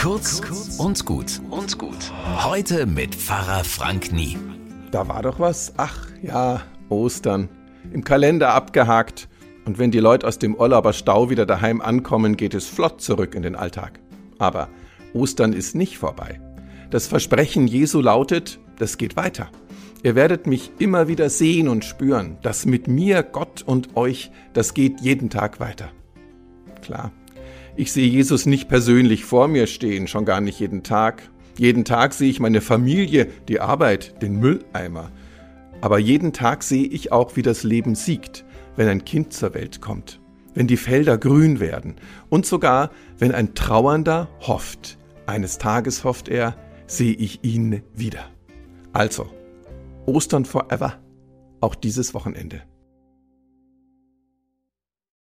Kurz und gut und gut. Heute mit Pfarrer Frank Nie. Da war doch was. Ach ja, Ostern. Im Kalender abgehakt. Und wenn die Leute aus dem Urlauber Stau wieder daheim ankommen, geht es flott zurück in den Alltag. Aber Ostern ist nicht vorbei. Das Versprechen Jesu lautet, das geht weiter. Ihr werdet mich immer wieder sehen und spüren. Das mit mir, Gott und euch, das geht jeden Tag weiter. Klar, ich sehe Jesus nicht persönlich vor mir stehen, schon gar nicht jeden Tag. Jeden Tag sehe ich meine Familie, die Arbeit, den Mülleimer. Aber jeden Tag sehe ich auch, wie das Leben siegt, wenn ein Kind zur Welt kommt, wenn die Felder grün werden und sogar, wenn ein Trauernder hofft. Eines Tages hofft er, sehe ich ihn wieder. Also, Ostern forever, auch dieses Wochenende.